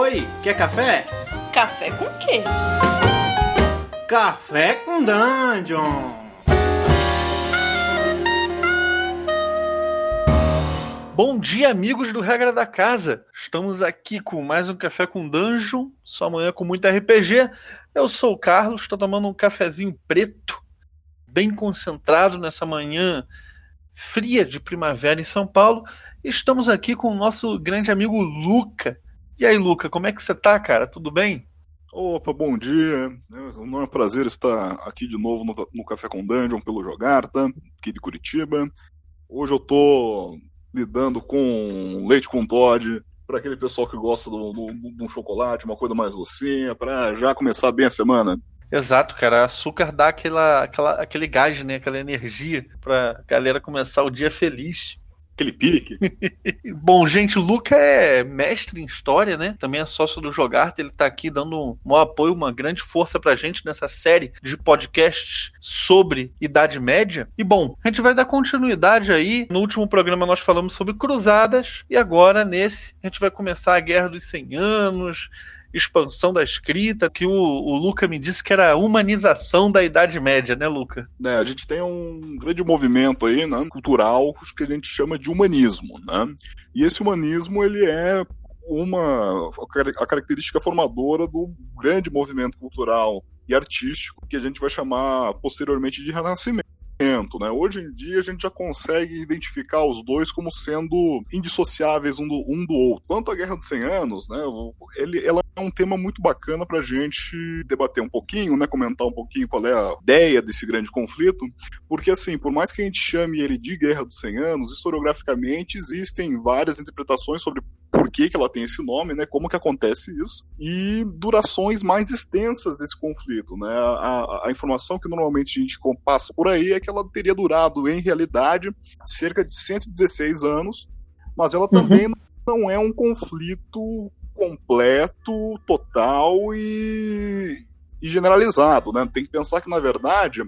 Oi, quer café? Café com quê? Café com Dungeon! Bom dia, amigos do Regra da Casa! Estamos aqui com mais um Café com Dungeon, sua manhã com muito RPG. Eu sou o Carlos, estou tomando um cafezinho preto, bem concentrado nessa manhã fria de primavera em São Paulo. Estamos aqui com o nosso grande amigo Luca. E aí, Luca, como é que você tá, cara? Tudo bem? Opa, bom dia. É um prazer estar aqui de novo no, no Café com Dungeon pelo Jogarta, aqui de Curitiba. Hoje eu tô lidando com leite com Todd, para aquele pessoal que gosta de um chocolate, uma coisa mais docinha, para já começar bem a semana. Exato, cara. Açúcar dá aquela, aquela, aquele gás, né? Aquela energia pra galera começar o dia feliz. Aquele pique. Bom, gente, o Luca é mestre em história, né? Também é sócio do Jogarte. Ele tá aqui dando um, apoio, uma grande força pra gente nessa série de podcasts sobre Idade Média. E bom, a gente vai dar continuidade aí. No último programa nós falamos sobre cruzadas. E agora, nesse, a gente vai começar a Guerra dos 100 Anos expansão da escrita, que o, o Luca me disse que era a humanização da Idade Média, né, Luca? É, a gente tem um grande movimento aí, né, cultural, que a gente chama de humanismo, né? E esse humanismo, ele é uma a característica formadora do grande movimento cultural e artístico que a gente vai chamar posteriormente de renascimento. Né? Hoje em dia a gente já consegue identificar os dois como sendo indissociáveis um do, um do outro. Quanto à Guerra dos 100 Anos, né, ele, ela é um tema muito bacana para a gente debater um pouquinho, né, comentar um pouquinho qual é a ideia desse grande conflito, porque assim, por mais que a gente chame ele de Guerra dos 100 Anos, historiograficamente existem várias interpretações sobre por que, que ela tem esse nome, né? Como que acontece isso e durações mais extensas desse conflito, né? A, a, informação que normalmente a gente passa por aí é que ela teria durado, em realidade, cerca de 116 anos, mas ela também uhum. não é um conflito completo, total e, e generalizado, né? Tem que pensar que na verdade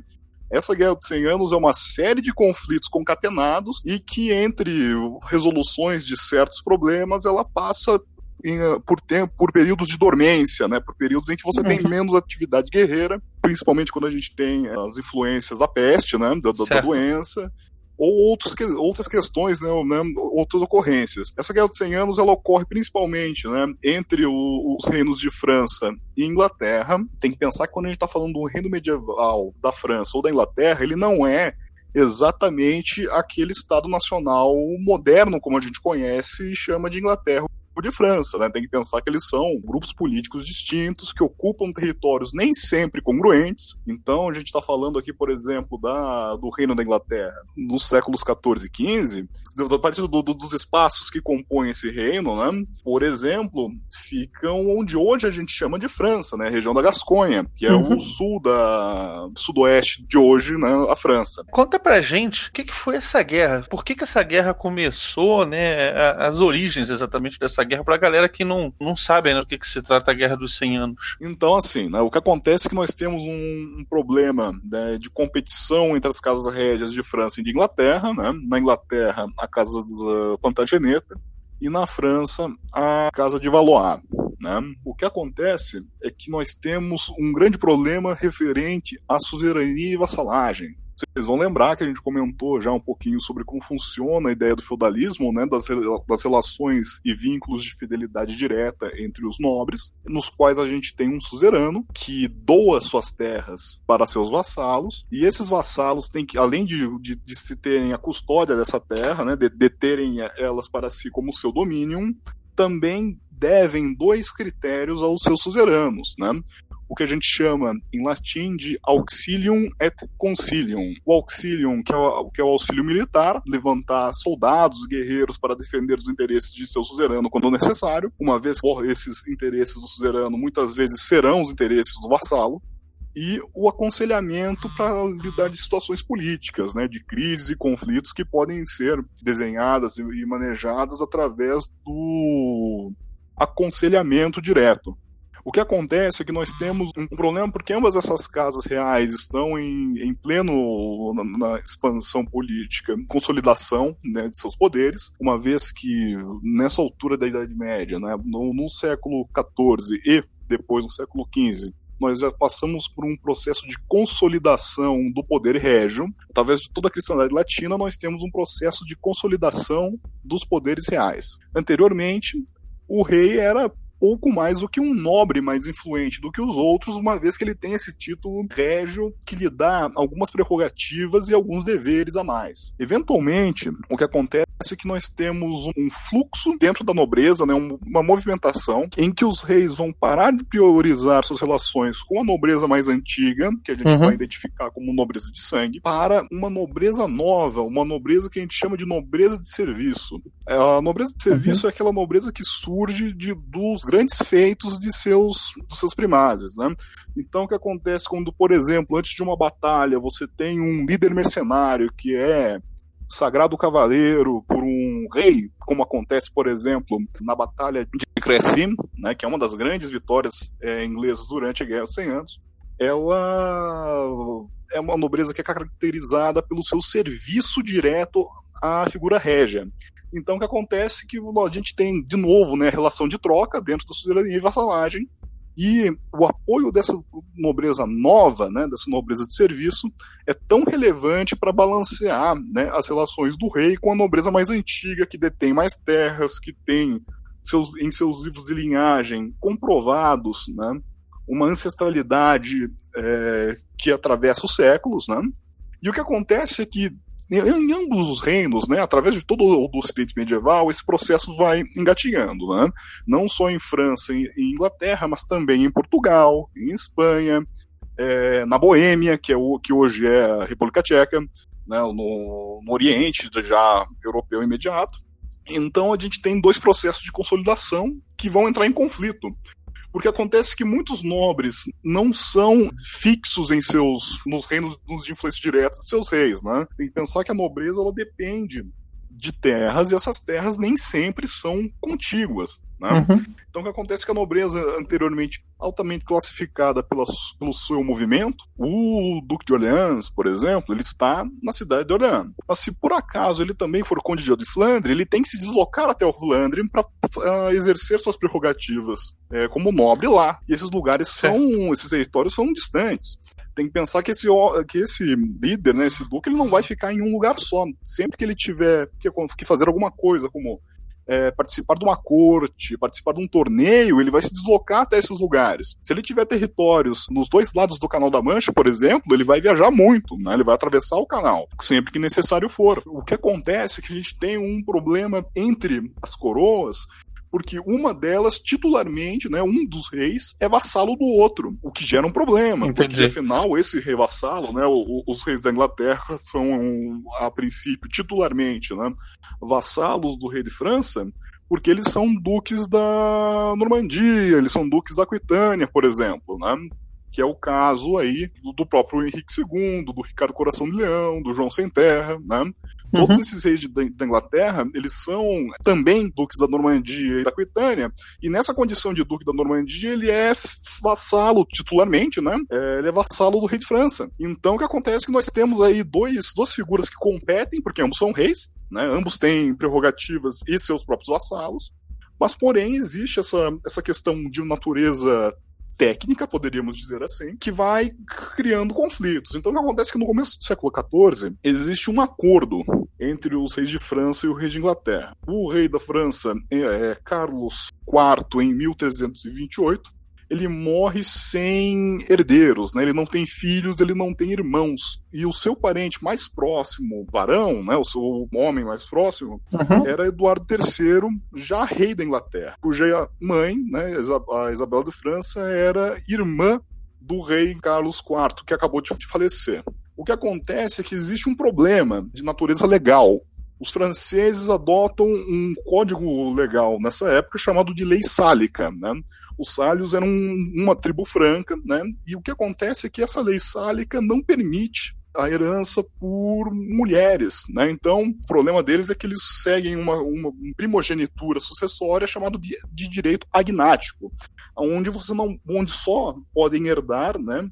essa Guerra dos 100 Anos é uma série de conflitos concatenados e que, entre resoluções de certos problemas, ela passa em, por, tempo, por períodos de dormência, né? por períodos em que você tem uhum. menos atividade guerreira, principalmente quando a gente tem as influências da peste, né? da, da doença, ou outros, outras questões, né, né, outras ocorrências. Essa Guerra dos 100 Anos ela ocorre principalmente né, entre o, os reinos de França e Inglaterra. Tem que pensar que quando a gente está falando do reino medieval da França ou da Inglaterra, ele não é exatamente aquele Estado nacional moderno como a gente conhece e chama de Inglaterra de França, né? Tem que pensar que eles são grupos políticos distintos que ocupam territórios nem sempre congruentes. Então, a gente está falando aqui, por exemplo, da, do Reino da Inglaterra nos séculos 14 e 15, a partir do, do, dos espaços que compõem esse reino, né? Por exemplo, ficam onde hoje a gente chama de França, né? A região da Gasconha, que é uhum. o sul da sudoeste de hoje, né? A França. Conta pra gente o que, que foi essa guerra, por que, que essa guerra começou, né? As origens exatamente dessa guerra para a galera que não, não sabe né, do que, que se trata a Guerra dos 100 Anos. Então, assim, né, o que acontece é que nós temos um, um problema né, de competição entre as casas régias de França e de Inglaterra. Né? Na Inglaterra, a casa dos uh, Plantageneta, e na França, a casa de Valois. Né? O que acontece é que nós temos um grande problema referente à suzerania e vassalagem. Vocês vão lembrar que a gente comentou já um pouquinho sobre como funciona a ideia do feudalismo, né, das, das relações e vínculos de fidelidade direta entre os nobres, nos quais a gente tem um suzerano que doa suas terras para seus vassalos, e esses vassalos têm que, além de, de, de se terem a custódia dessa terra, né, de, de terem elas para si como seu domínio, também devem dois critérios aos seus suzeranos, né? O que a gente chama em latim de auxilium et concilium. O auxilium, que é o, que é o auxílio militar, levantar soldados, guerreiros para defender os interesses de seu suzerano quando necessário, uma vez que esses interesses do suzerano muitas vezes serão os interesses do vassalo, e o aconselhamento para lidar de situações políticas, né, de crises e conflitos que podem ser desenhadas e manejadas através do aconselhamento direto. O que acontece é que nós temos um problema porque ambas essas casas reais estão em, em pleno na, na, expansão política, consolidação né, de seus poderes, uma vez que nessa altura da Idade Média, né, no, no século XIV e depois no século XV, nós já passamos por um processo de consolidação do poder régio. Através de toda a cristandade latina, nós temos um processo de consolidação dos poderes reais. Anteriormente, o rei era pouco mais do que um nobre mais influente do que os outros, uma vez que ele tem esse título régio que lhe dá algumas prerrogativas e alguns deveres a mais. Eventualmente, o que acontece é que nós temos um fluxo dentro da nobreza, né, uma movimentação em que os reis vão parar de priorizar suas relações com a nobreza mais antiga, que a gente uhum. vai identificar como nobreza de sangue, para uma nobreza nova, uma nobreza que a gente chama de nobreza de serviço. A nobreza de serviço uhum. é aquela nobreza que surge de, dos grandes feitos de seus, dos seus primazes, né? Então, o que acontece quando, por exemplo, antes de uma batalha, você tem um líder mercenário que é sagrado cavaleiro por um rei, como acontece, por exemplo, na Batalha de Crecy, né, que é uma das grandes vitórias é, inglesas durante a Guerra dos 100 Anos, ela é uma nobreza que é caracterizada pelo seu serviço direto à figura régia. Então, o que acontece é que a gente tem, de novo, né, relação de troca dentro da suzerania e vassalagem, e o apoio dessa nobreza nova, né, dessa nobreza de serviço, é tão relevante para balancear né, as relações do rei com a nobreza mais antiga, que detém mais terras, que tem seus, em seus livros de linhagem comprovados né, uma ancestralidade é, que atravessa os séculos. Né? E o que acontece é que em ambos os reinos, né, através de todo o Ocidente medieval, esse processo vai engatinhando, né? não só em França e Inglaterra, mas também em Portugal, em Espanha, é, na Boêmia, que, é o, que hoje é a República Tcheca, né, no, no Oriente, já europeu imediato. Então a gente tem dois processos de consolidação que vão entrar em conflito porque acontece que muitos nobres não são fixos em seus nos reinos nos de influência direta de seus reis, né? Tem que pensar que a nobreza ela depende de terras e essas terras nem sempre são contíguas. Né? Uhum. Então, o que acontece é que a nobreza, anteriormente altamente classificada pela, pelo seu movimento, o Duque de Orleans, por exemplo, ele está na cidade de Orleans. Mas se por acaso ele também for conde de Flandre, ele tem que se deslocar até o Flandre para uh, ah, exercer suas prerrogativas é, como nobre lá. E esses lugares são, esses territórios são distantes tem que pensar que esse, que esse líder, né, esse duque, ele não vai ficar em um lugar só. Sempre que ele tiver que, que fazer alguma coisa, como é, participar de uma corte, participar de um torneio, ele vai se deslocar até esses lugares. Se ele tiver territórios nos dois lados do Canal da Mancha, por exemplo, ele vai viajar muito, né? ele vai atravessar o canal, sempre que necessário for. O que acontece é que a gente tem um problema entre as coroas porque uma delas, titularmente, né, um dos reis é vassalo do outro, o que gera um problema, Entendi. porque afinal esse rei vassalo, né, os reis da Inglaterra são, a princípio, titularmente, né, vassalos do rei de França, porque eles são duques da Normandia, eles são duques da Aquitânia, por exemplo, né? Que é o caso aí do, próprio Henrique II, do Ricardo Coração de Leão, do João Sem Terra, né? Uhum. Todos esses reis de, da Inglaterra, eles são também duques da Normandia e da Aquitânia, e nessa condição de duque da Normandia, ele é vassalo, titularmente, né? É, ele é vassalo do rei de França. Então, o que acontece é que nós temos aí dois, duas figuras que competem, porque ambos são reis, né? Ambos têm prerrogativas e seus próprios vassalos, mas porém existe essa, essa questão de natureza técnica, poderíamos dizer assim, que vai criando conflitos. Então, o que acontece é que no começo do século XIV existe um acordo entre os reis de França e o rei de Inglaterra. O rei da França é, é Carlos IV em 1328 ele morre sem herdeiros, né? Ele não tem filhos, ele não tem irmãos. E o seu parente mais próximo, varão, né? O seu homem mais próximo, uhum. era Eduardo III, já rei da Inglaterra, cuja mãe, né, a Isabel de França, era irmã do rei Carlos IV, que acabou de falecer. O que acontece é que existe um problema de natureza legal os franceses adotam um código legal nessa época chamado de lei sálica, né? Os sálios eram uma tribo franca, né? E o que acontece é que essa lei sálica não permite a herança por mulheres, né? Então, o problema deles é que eles seguem uma, uma primogenitura sucessória chamada de, de, direito agnático, onde você não, onde só podem herdar, né?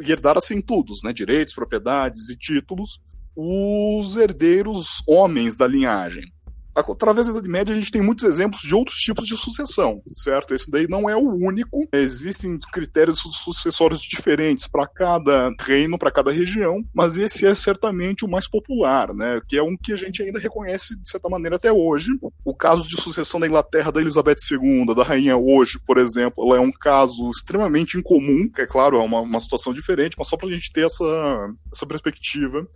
Herdar assim tudo, né? Direitos, propriedades e títulos, os herdeiros homens da linhagem através da Idade Média a gente tem muitos exemplos de outros tipos de sucessão, certo? Esse daí não é o único. Existem critérios sucessórios diferentes para cada reino, para cada região, mas esse é certamente o mais popular, né? Que é um que a gente ainda reconhece de certa maneira até hoje. O caso de sucessão da Inglaterra da Elizabeth II, da rainha hoje, por exemplo, ela é um caso extremamente incomum, que é claro, é uma, uma situação diferente, mas só para a gente ter essa, essa perspectiva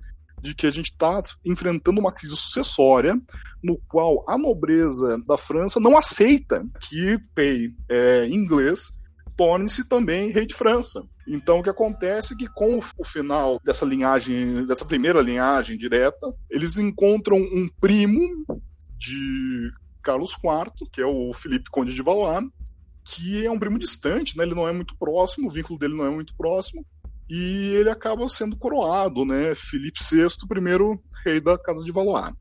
de que a gente está enfrentando uma crise sucessória no qual a nobreza da França não aceita que rei é, inglês torne-se também rei de França. Então o que acontece é que com o final dessa linhagem, dessa primeira linhagem direta, eles encontram um primo de Carlos IV, que é o Felipe Conde de Valois, que é um primo distante, né? ele não é muito próximo, o vínculo dele não é muito próximo, e ele acaba sendo coroado, né? Felipe VI, primeiro rei da Casa de Valois,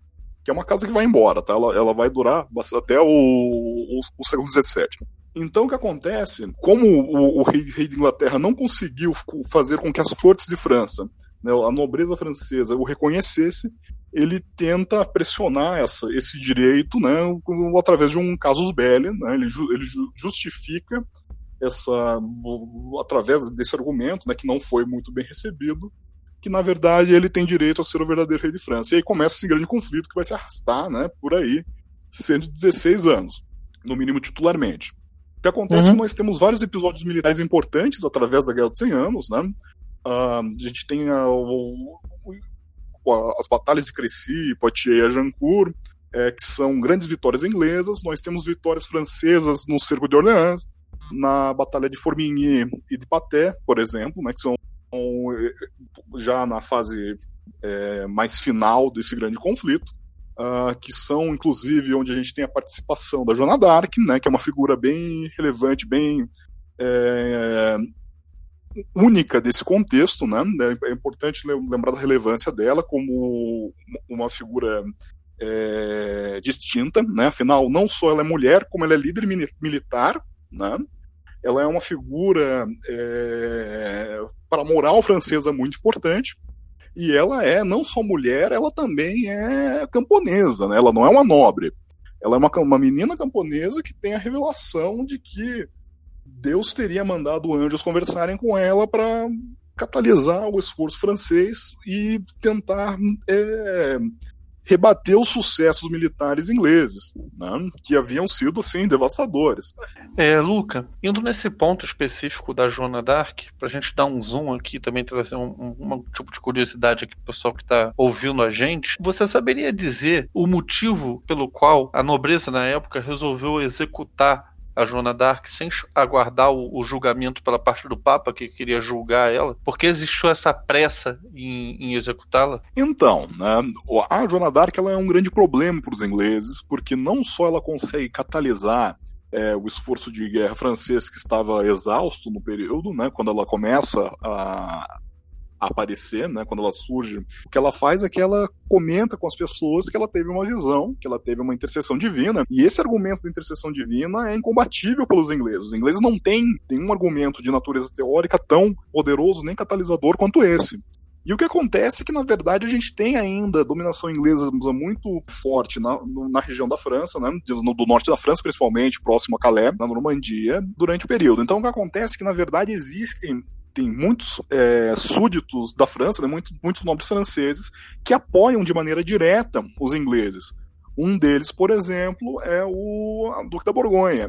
que é uma casa que vai embora, tá? Ela, ela vai durar até o, o, o século XVII. Então, o que acontece? Como o, o rei, rei, de Inglaterra não conseguiu fazer com que as cortes de França, né, a nobreza francesa, o reconhecesse, ele tenta pressionar essa, esse direito né, através de um casus belli. Né, ele, ele justifica essa através desse argumento, né, que não foi muito bem recebido, que na verdade ele tem direito a ser o verdadeiro rei de França. E aí começa esse grande conflito que vai se arrastar, né, por aí, 116 anos, no mínimo titularmente. O que acontece uhum. é que nós temos vários episódios militares importantes através da Guerra dos 100 Anos, né? Uh, a gente tem a, o, a, as batalhas de Crécy, Poitiers e Agincourt, é, que são grandes vitórias inglesas. Nós temos vitórias francesas no Cerco de Orleans, na Batalha de Formigny e de Paté, por exemplo, né, que são já na fase é, mais final desse grande conflito, uh, que são inclusive onde a gente tem a participação da Joana d'Arc, né, que é uma figura bem relevante, bem é, única desse contexto, né? É importante lembrar da relevância dela como uma figura é, distinta, né? Afinal, não só ela é mulher, como ela é líder militar, né? Ela é uma figura é, para a moral francesa muito importante. E ela é não só mulher, ela também é camponesa, né? Ela não é uma nobre. Ela é uma, uma menina camponesa que tem a revelação de que Deus teria mandado anjos conversarem com ela para catalisar o esforço francês e tentar é, rebater os sucessos militares ingleses, né, que haviam sido, assim, devastadores. É, Luca, indo nesse ponto específico da Joana d'Arc, para a gente dar um zoom aqui, também trazer um, um, um tipo de curiosidade aqui para o pessoal que está ouvindo a gente, você saberia dizer o motivo pelo qual a nobreza na época resolveu executar a Joana d'Arc sem aguardar o, o, julgamento pela parte do Papa que queria julgar ela? Por que existiu essa pressa em, em executá-la? Então, né, a Joana d'Arc é um grande problema para os ingleses, porque não só ela consegue catalisar é, o esforço de guerra francês que estava exausto no período, né, quando ela começa a, aparecer, né, quando ela surge, o que ela faz é que ela comenta com as pessoas que ela teve uma visão, que ela teve uma intercessão divina, e esse argumento da intercessão divina é incombatível pelos ingleses. Os ingleses não têm nenhum argumento de natureza teórica tão poderoso nem catalisador quanto esse. E o que acontece é que, na verdade, a gente tem ainda dominação inglesa muito forte na, na região da França, né, do, do, norte da França, principalmente, próximo a Calais, na Normandia, durante o período. Então, o que acontece é que, na verdade, existem tem muitos é, súditos da França, né, muitos, muitos nobres franceses, que apoiam de maneira direta os ingleses. Um deles, por exemplo, é o Duque da Borgonha.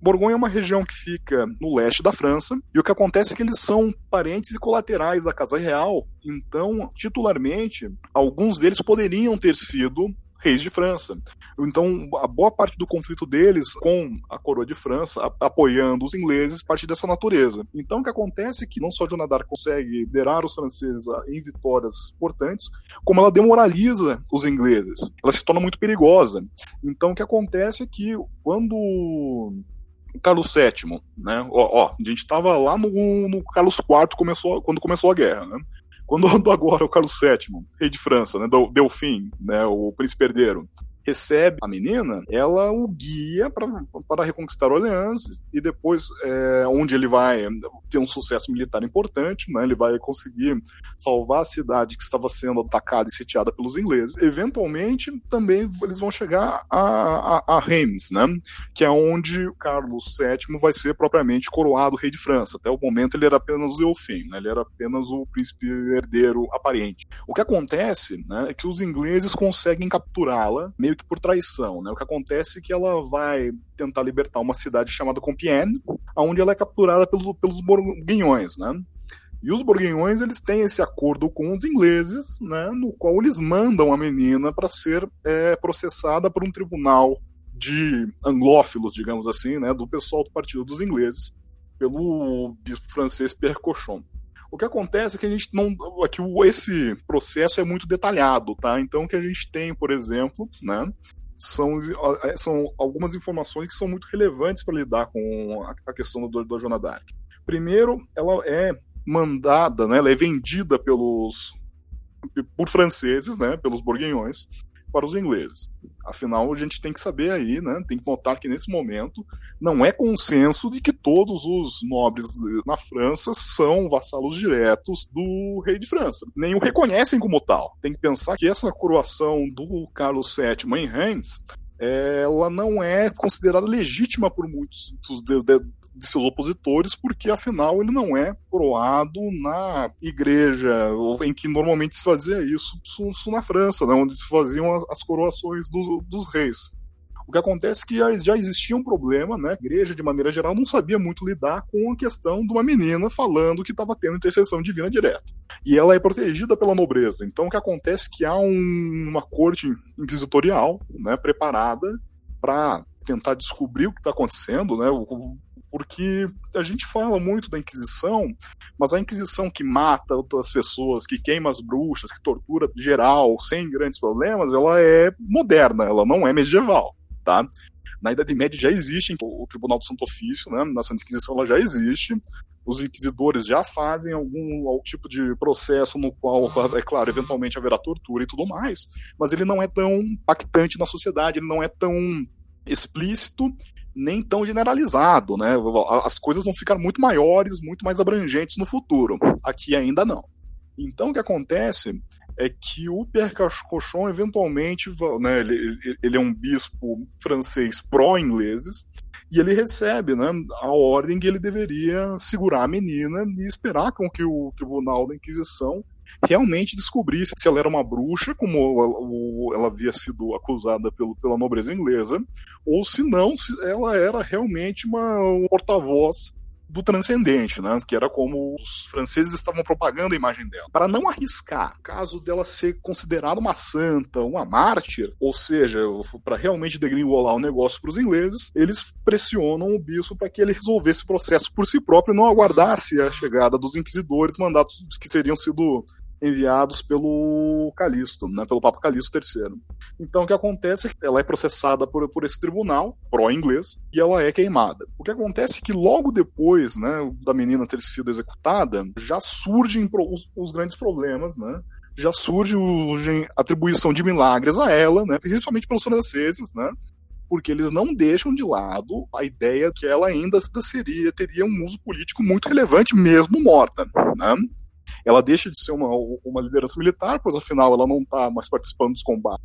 Borgonha é uma região que fica no leste da França, e o que acontece é que eles são parentes e colaterais da Casa Real, então, titularmente, alguns deles poderiam ter sido reis de França. Então, a boa parte do conflito deles com a coroa de França, a, apoiando os ingleses, parte dessa natureza. Então, o que acontece é que não só Joana consegue liderar os franceses em vitórias importantes, como ela demoraliza os ingleses. Ela se torna muito perigosa. Então, o que acontece é que quando Carlos VII, né? Ó, ó a gente estava lá no, no, Carlos IV começou, quando começou a guerra, né? Quando agora o Carlos VII, rei de França, né, Delfim, né, o príncipe herdeiro, recebe a menina, ela o guia para reconquistar Orleans e depois, é, onde ele vai ter um sucesso militar importante, né, ele vai conseguir salvar a cidade que estava sendo atacada e sitiada pelos ingleses. Eventualmente, também eles vão chegar a, a, a Reims, né, que é onde Carlos VII vai ser propriamente coroado rei de França. Até o momento ele era apenas o Delfim, né, ele era apenas o príncipe herdeiro aparente. O que acontece né, é que os ingleses conseguem capturá-la meio meio que por traição, né? O que acontece é que ela vai tentar libertar uma cidade chamada Compiègne, onde ela é capturada pelos, pelos borguinhões, né? E os borguinhões eles têm esse acordo com os ingleses, né, no qual eles mandam a menina para ser é, processada por um tribunal de anglófilos, digamos assim, né, do pessoal do partido dos ingleses, pelo bispo francês Pierre Cochon. O que acontece é que a gente não. É que esse processo é muito detalhado, tá? Então, o que a gente tem, por exemplo, né? São, é, são algumas informações que são muito relevantes para lidar com a questão do, da Joana Dark. Primeiro, ela é mandada, né, ela é vendida pelos por franceses, né, pelos borguinhões, para os ingleses. Afinal, a gente tem que saber aí, né, tem que notar que nesse momento não é consenso de que todos os nobres na França são vassalos diretos do rei de França. Nem o reconhecem como tal. Tem que pensar que essa coroação do Carlos VII em Reims ela não é considerada legítima por muitos dos, de, de, de seus opositores, porque afinal ele não é coroado na igreja em que normalmente se fazia isso, isso na França, né, onde se faziam as, as coroações do, dos reis. O que acontece é que já existia um problema, né? A igreja, de maneira geral, não sabia muito lidar com a questão de uma menina falando que estava tendo intercessão divina direta. E ela é protegida pela nobreza. Então, o que acontece é que há um, uma corte inquisitorial, né, preparada para tentar descobrir o que está acontecendo, né? O, porque a gente fala muito da Inquisição, mas a Inquisição que mata outras pessoas, que queima as bruxas, que tortura geral, sem grandes problemas, ela é moderna, ela não é medieval, tá? Na Idade Média já existe o Tribunal do Santo Ofício, né? Na Santa Inquisição ela já existe. Os inquisidores já fazem algum, algum tipo de processo no qual, é claro, eventualmente haverá tortura e tudo mais, mas ele não é tão impactante na sociedade, ele não é tão explícito nem tão generalizado, né? As coisas vão ficar muito maiores, muito mais abrangentes no futuro. Aqui ainda não. Então o que acontece é que o Pierre Cochon eventualmente, né, ele, ele é um bispo francês pró-ingleses e ele recebe, né, a ordem que ele deveria segurar a menina e esperar com que o Tribunal da Inquisição realmente descobrisse se ela era uma bruxa, como ela havia sido acusada pelo, pela nobreza inglesa, ou se não, se ela era realmente uma porta-voz do transcendente, né? Que era como os franceses estavam propagando a imagem dela. Para não arriscar, caso dela ser considerada uma santa, uma mártir, ou seja, para realmente degringolar o negócio para os ingleses, eles pressionam o bispo para que ele resolvesse o processo por si próprio e não aguardasse a chegada dos inquisidores, mandatos que seriam sido enviados pelo Calixto, né, pelo Papa Calixto III. Então o que acontece é que ela é processada por, por esse tribunal, pró-inglês, e ela é queimada. O que acontece é que logo depois né, da menina ter sido executada, já surgem os, os grandes problemas, né? Já surge a atribuição de milagres a ela, né? principalmente pelos franceses, né? porque eles não deixam de lado a ideia que ela ainda seria teria um uso político muito relevante mesmo morta, né? Ela deixa de ser uma, uma liderança militar, pois afinal ela não está mais participando dos combates,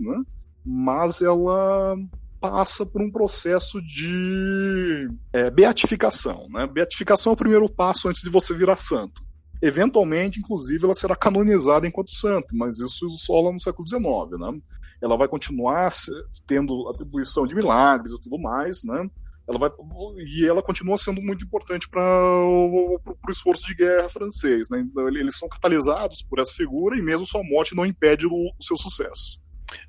né? Mas ela passa por um processo de é, beatificação, né? Beatificação é o primeiro passo antes de você virar santo. Eventualmente, inclusive, ela será canonizada enquanto santo, mas isso só lá no século XIX, né? Ela vai continuar tendo atribuição de milagres e tudo mais, né? Ela vai e ela continua sendo muito importante para o esforço de guerra francês, né? Então, eles são catalisados por essa figura e mesmo sua morte não impede o, o seu sucesso.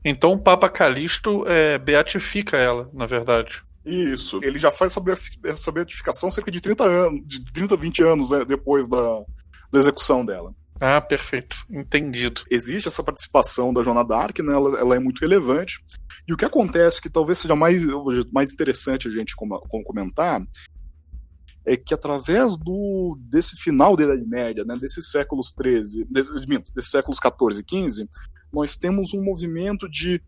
Então o Papa Calixto é, beatifica ela, na verdade. Isso. Ele já faz essa beatificação cerca de 30 anos, de 30, 20 anos né, depois da, da execução dela. Ah, perfeito. Entendido. Existe essa participação da Joana Dark, né? Ela, ela, é muito relevante. E o que acontece, que talvez seja mais, mais interessante a gente comentar, é que através do desse final da Idade Média, né, desses séculos 13, desses séculos 14 e 15, nós temos um movimento de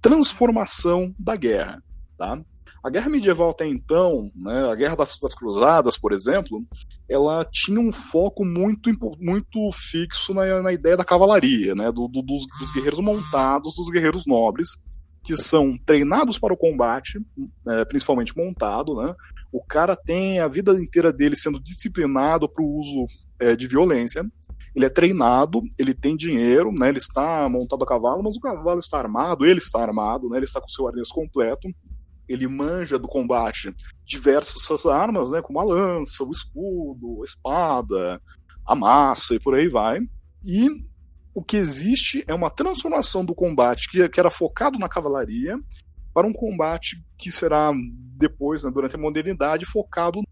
transformação da guerra, tá? A guerra medieval até então, né, a guerra das, das, cruzadas, por exemplo, ela tinha um foco muito, muito fixo na, na ideia da cavalaria, né, do, do, dos, dos, guerreiros montados, dos guerreiros nobres, que são treinados para o combate, é, principalmente montado. Né, o cara tem a vida inteira dele sendo disciplinado para o uso é, de violência. Ele é treinado, ele tem dinheiro, né, ele está montado a cavalo, mas o cavalo está armado, ele está armado, né, ele está com seu arnês completo ele manja do combate diversas armas, né, como a lança, o escudo, a espada, a massa e por aí vai. E o que existe é uma transformação do combate que, que era focado na cavalaria para um combate que será depois, né, durante a modernidade, focado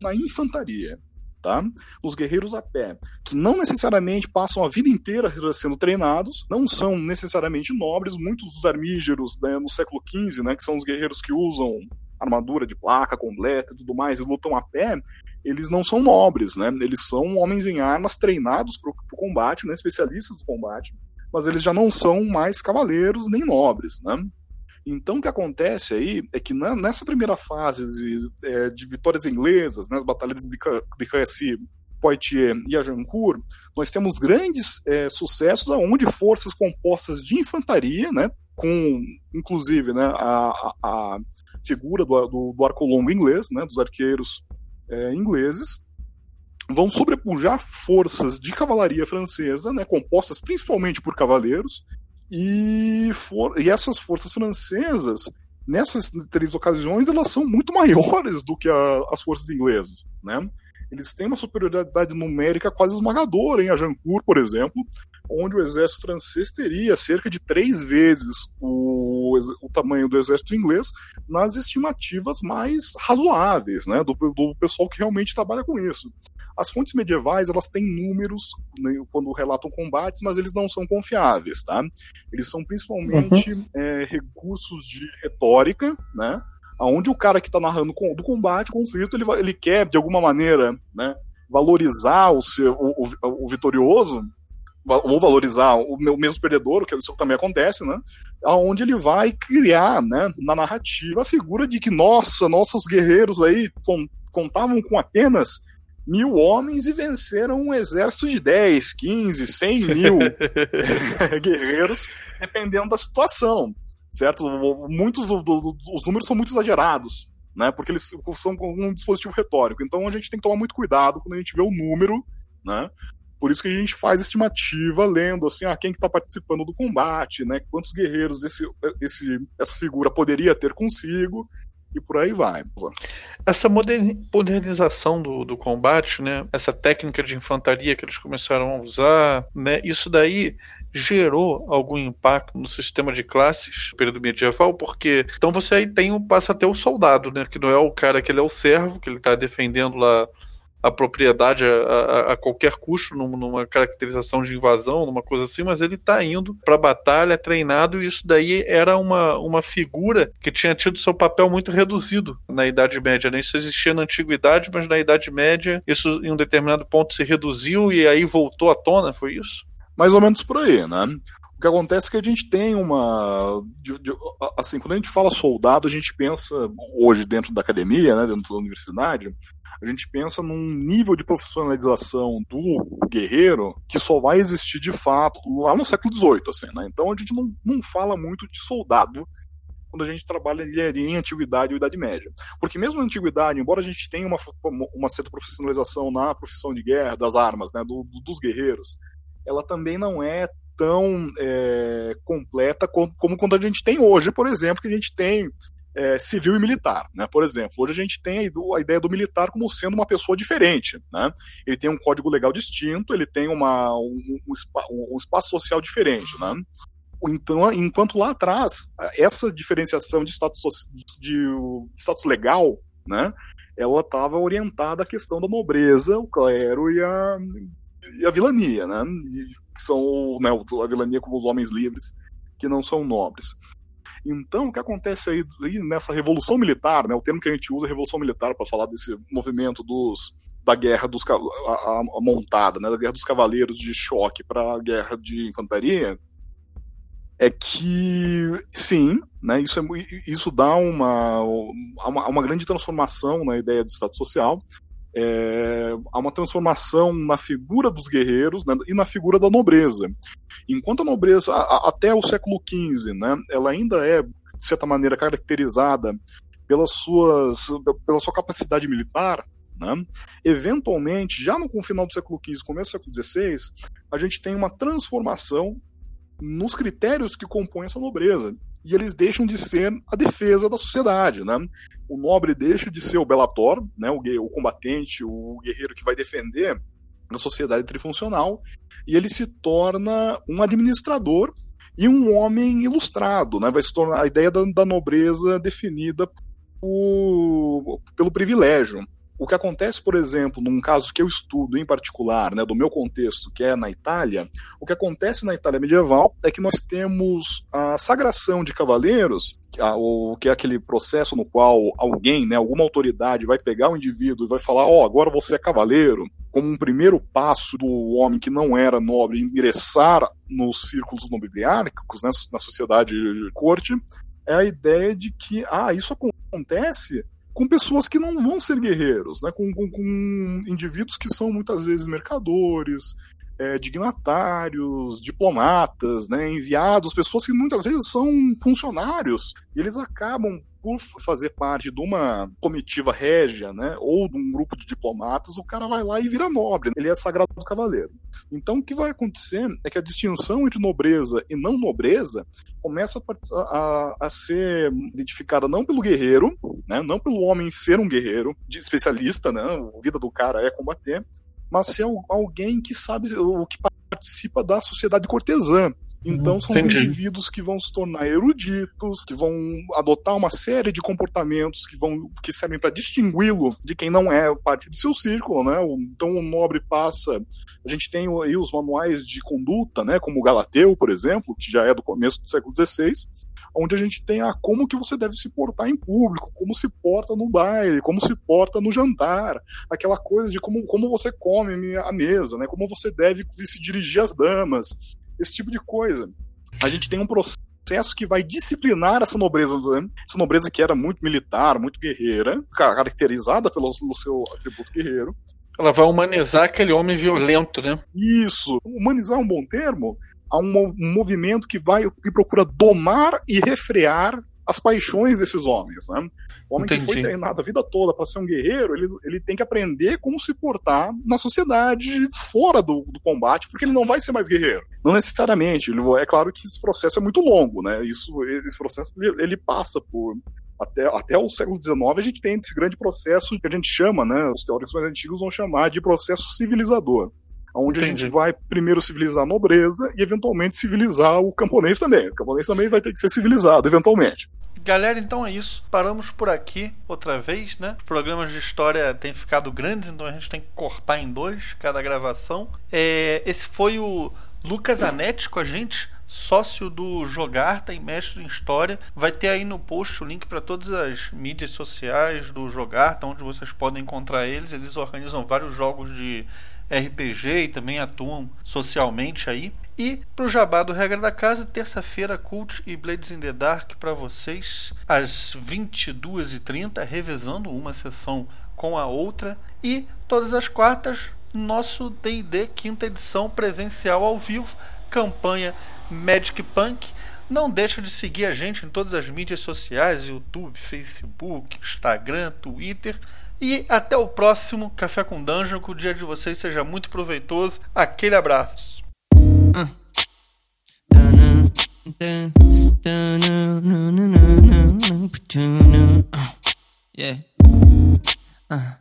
na infantaria tá? Os guerreiros a pé, que não necessariamente passam a vida inteira sendo treinados, não são necessariamente nobres, muitos dos armígeros né, no século XV, né, que são os guerreiros que usam armadura de placa completa e tudo mais, e lutam a pé, eles não são nobres, né? Eles são homens em armas treinados para o combate, né? especialistas do combate, mas eles já não são mais cavaleiros nem nobres, né? Então, o que acontece aí é que na, nessa primeira fase de, é, de vitórias inglesas, né, as batalhas de, de Crécy, Poitiers e Agincourt, nós temos grandes é, sucessos aonde forças compostas de infantaria, né, com inclusive né, a, a, a figura do, do, do, arco longo inglês, né, dos arqueiros é, ingleses, vão sobrepujar forças de cavalaria francesa, né, compostas principalmente por cavaleiros, e, for, e essas forças francesas, nessas três ocasiões, elas são muito maiores do que a, as forças inglesas, né? Eles têm uma superioridade numérica quase esmagadora em Agincourt, por exemplo, onde o exército francês teria cerca de três vezes o, o tamanho do exército inglês nas estimativas mais razoáveis, né, do, do pessoal que realmente trabalha com isso. As fontes medievais, elas têm números né, quando relatam combates, mas eles não são confiáveis, tá? Eles são principalmente uhum. é, recursos de retórica, né? Onde o cara que está narrando do combate, conflito, ele, ele quer, de alguma maneira, né, valorizar o, seu, o, o, o vitorioso, ou valorizar o mesmo perdedor, que isso também acontece, né? Aonde ele vai criar, né, na narrativa, a figura de que, nossa, nossos guerreiros aí contavam com apenas mil homens e venceram um exército de 10, 15, 100 mil guerreiros, dependendo da situação, certo? Muitos os números são muito exagerados, né? Porque eles são um dispositivo retórico. Então a gente tem que tomar muito cuidado quando a gente vê o número, né? Por isso que a gente faz estimativa lendo assim, ah, quem está que tá participando do combate, né? Quantos guerreiros esse, esse, essa figura poderia ter consigo? E por aí vai. Essa modernização do, do combate, né, essa técnica de infantaria que eles começaram a usar, né, isso daí gerou algum impacto no sistema de classes no período medieval, porque então você aí tem passa a ter o soldado, né, que não é o cara que ele é o servo, que ele está defendendo lá a propriedade a, a, a qualquer custo numa caracterização de invasão, numa coisa assim, mas ele está indo para a batalha, é treinado, e isso daí era uma, uma figura que tinha tido seu papel muito reduzido na Idade Média. Né? Isso existia na Antiguidade, mas na Idade Média isso em um determinado ponto se reduziu e aí voltou à tona, foi isso? Mais ou menos por aí, né? O que acontece é que a gente tem uma. De, de, assim, quando a gente fala soldado, a gente pensa, hoje dentro da academia, né, dentro da universidade, a gente pensa num nível de profissionalização do guerreiro que só vai existir de fato lá no século XVIII, assim, né? Então a gente não, não fala muito de soldado quando a gente trabalha em antiguidade ou idade média. Porque mesmo na antiguidade, embora a gente tenha uma, uma certa profissionalização na profissão de guerra, das armas, né, do, do, dos guerreiros, ela também não é tão é, completa como, como quando a gente tem hoje, por exemplo, que a gente tem é, civil e militar. Né? Por exemplo, hoje a gente tem a ideia do militar como sendo uma pessoa diferente. Né? Ele tem um código legal distinto, ele tem uma, um, um, um espaço social diferente. Né? Então, enquanto lá atrás, essa diferenciação de status, de, de status legal, né, ela estava orientada à questão da nobreza, o clero e a, e a vilania, né, que são né, a vilania como os homens livres, que não são nobres. Então, o que acontece aí, aí nessa revolução militar, né, o termo que a gente usa é revolução militar para falar desse movimento dos da guerra dos a, a, a montada, né, da guerra dos cavaleiros de choque para a guerra de infantaria, é que sim, né, isso, é, isso dá uma, uma, uma grande transformação na ideia de Estado Social. É, há uma transformação na figura dos guerreiros né, e na figura da nobreza. Enquanto a nobreza, a, até o século XV, né, ela ainda é, de certa maneira, caracterizada pelas suas, pela sua capacidade militar, né? Eventualmente, já no final do século XV, começo do século XVI, a gente tem uma transformação nos critérios que compõem essa nobreza. E eles deixam de ser a defesa da sociedade. Né? O nobre deixa de ser o belator, né? o, o combatente, o guerreiro que vai defender a sociedade trifuncional, e ele se torna um administrador e um homem ilustrado. Né? Vai se tornar a ideia da, da nobreza definida pelo privilégio. O que acontece, por exemplo, num caso que eu estudo em particular, né, do meu contexto, que é na Itália, o que acontece na Itália medieval é que nós temos a sagração de cavaleiros, que é aquele processo no qual alguém, né, alguma autoridade vai pegar o indivíduo e vai falar: Ó, oh, agora você é cavaleiro, como um primeiro passo do homem que não era nobre ingressar nos círculos nobiliárquicos, né, na sociedade de corte, é a ideia de que, ah, isso acontece com pessoas que não vão ser guerreiros, né? com, com, com indivíduos que são muitas vezes mercadores, é, dignatários, diplomatas, né, enviados, pessoas que muitas vezes são funcionários, e eles acabam por fazer parte de uma comitiva régia, né, ou de um grupo de diplomatas, o cara vai lá e vira nobre. Ele é sagrado cavaleiro. Então, o que vai acontecer é que a distinção entre nobreza e não nobreza começa a, a, a ser identificada não pelo guerreiro, né, não pelo homem ser um guerreiro, de especialista, né, a vida do cara é combater, mas ser alguém que sabe o que participa da sociedade cortesã. Então são Entendi. indivíduos que vão se tornar eruditos, que vão adotar uma série de comportamentos que vão que servem para distingui-lo de quem não é parte de seu círculo, né? Então o nobre passa, a gente tem aí os manuais de conduta, né, como o Galateu, por exemplo, que já é do começo do século XVI, onde a gente tem a como que você deve se portar em público, como se porta no baile, como se porta no jantar, aquela coisa de como, como você come a mesa, né? Como você deve se dirigir às damas esse tipo de coisa. A gente tem um processo que vai disciplinar essa nobreza, né? essa nobreza que era muito militar, muito guerreira, caracterizada pelo, pelo seu atributo guerreiro. Ela vai humanizar aquele homem violento, né? Isso. Humanizar é um bom termo. Há um, movimento que vai que procura domar e refrear as paixões desses homens, né? O homem Entendi. que foi treinado a vida toda para ser um guerreiro, ele, ele tem que aprender como se portar na sociedade fora do, do combate, porque ele não vai ser mais guerreiro. Não necessariamente. Ele, é claro que esse processo é muito longo, né? Isso, esse processo ele passa por até, até o século XIX a gente tem esse grande processo que a gente chama, né? Os teóricos mais antigos vão chamar de processo civilizador onde Entendi. a gente vai primeiro civilizar a nobreza e eventualmente civilizar o camponês também. O camponês também vai ter que ser civilizado, eventualmente. Galera, então é isso. Paramos por aqui outra vez, né? Os programas de história têm ficado grandes, então a gente tem que cortar em dois cada gravação. É, esse foi o Lucas Anetti com a gente sócio do Jogarta e mestre em História. Vai ter aí no post o link para todas as mídias sociais do Jogarta, onde vocês podem encontrar eles. Eles organizam vários jogos de RPG e também atuam socialmente aí. E pro jabá do Regra da Casa, terça-feira, Cult e Blades in the Dark para vocês, às 22h30, revezando uma sessão com a outra. E todas as quartas, nosso DD quinta edição presencial ao vivo, campanha Magic Punk. Não deixa de seguir a gente em todas as mídias sociais: YouTube, Facebook, Instagram, Twitter. E até o próximo Café com Dungeon. Que o dia de vocês seja muito proveitoso. Aquele abraço. Yeah. Uh.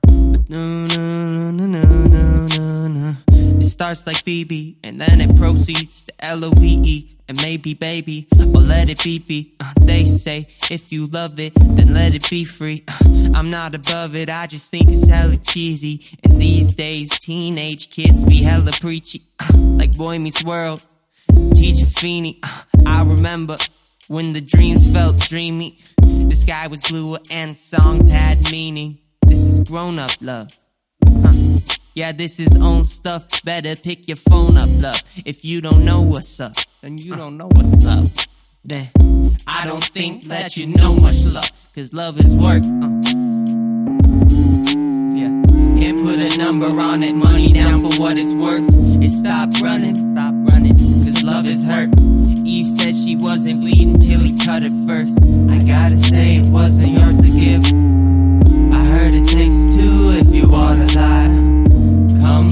No, no, no, no, no, no, no. It starts like BB, and then it proceeds to L-O-V-E. And maybe, baby, or let it be, be. Uh, they say, if you love it, then let it be free. Uh, I'm not above it, I just think it's hella cheesy. And these days, teenage kids be hella preachy. Uh, like Boy Meets World, it's Teacher Feeney. Uh, I remember When the dreams felt dreamy, the sky was bluer and songs had meaning. This is grown up love. Yeah, this is own stuff. Better pick your phone up, love. If you don't know what's up, then you don't know what's up. Then I don't think that you know much love. Cause love is work. Uh. Yeah, can't put a number on it. Money down for what it's worth. It stop running, stop running. Cause love is hurt. Eve said she wasn't bleeding till he cut it first. I gotta say, it wasn't yours to give. I heard it takes two if you wanna lie.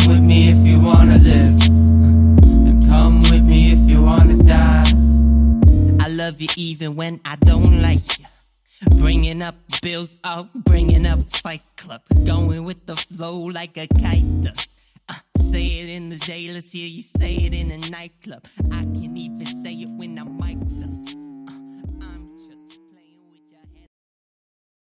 Come with me if you wanna live. And come with me if you wanna die. I love you even when I don't like you. Bringing up bills, oh, bringing up Fight Club. Going with the flow like a kite does. Uh, say it in the day, let's hear you say it in a nightclub. I can even say it when I'm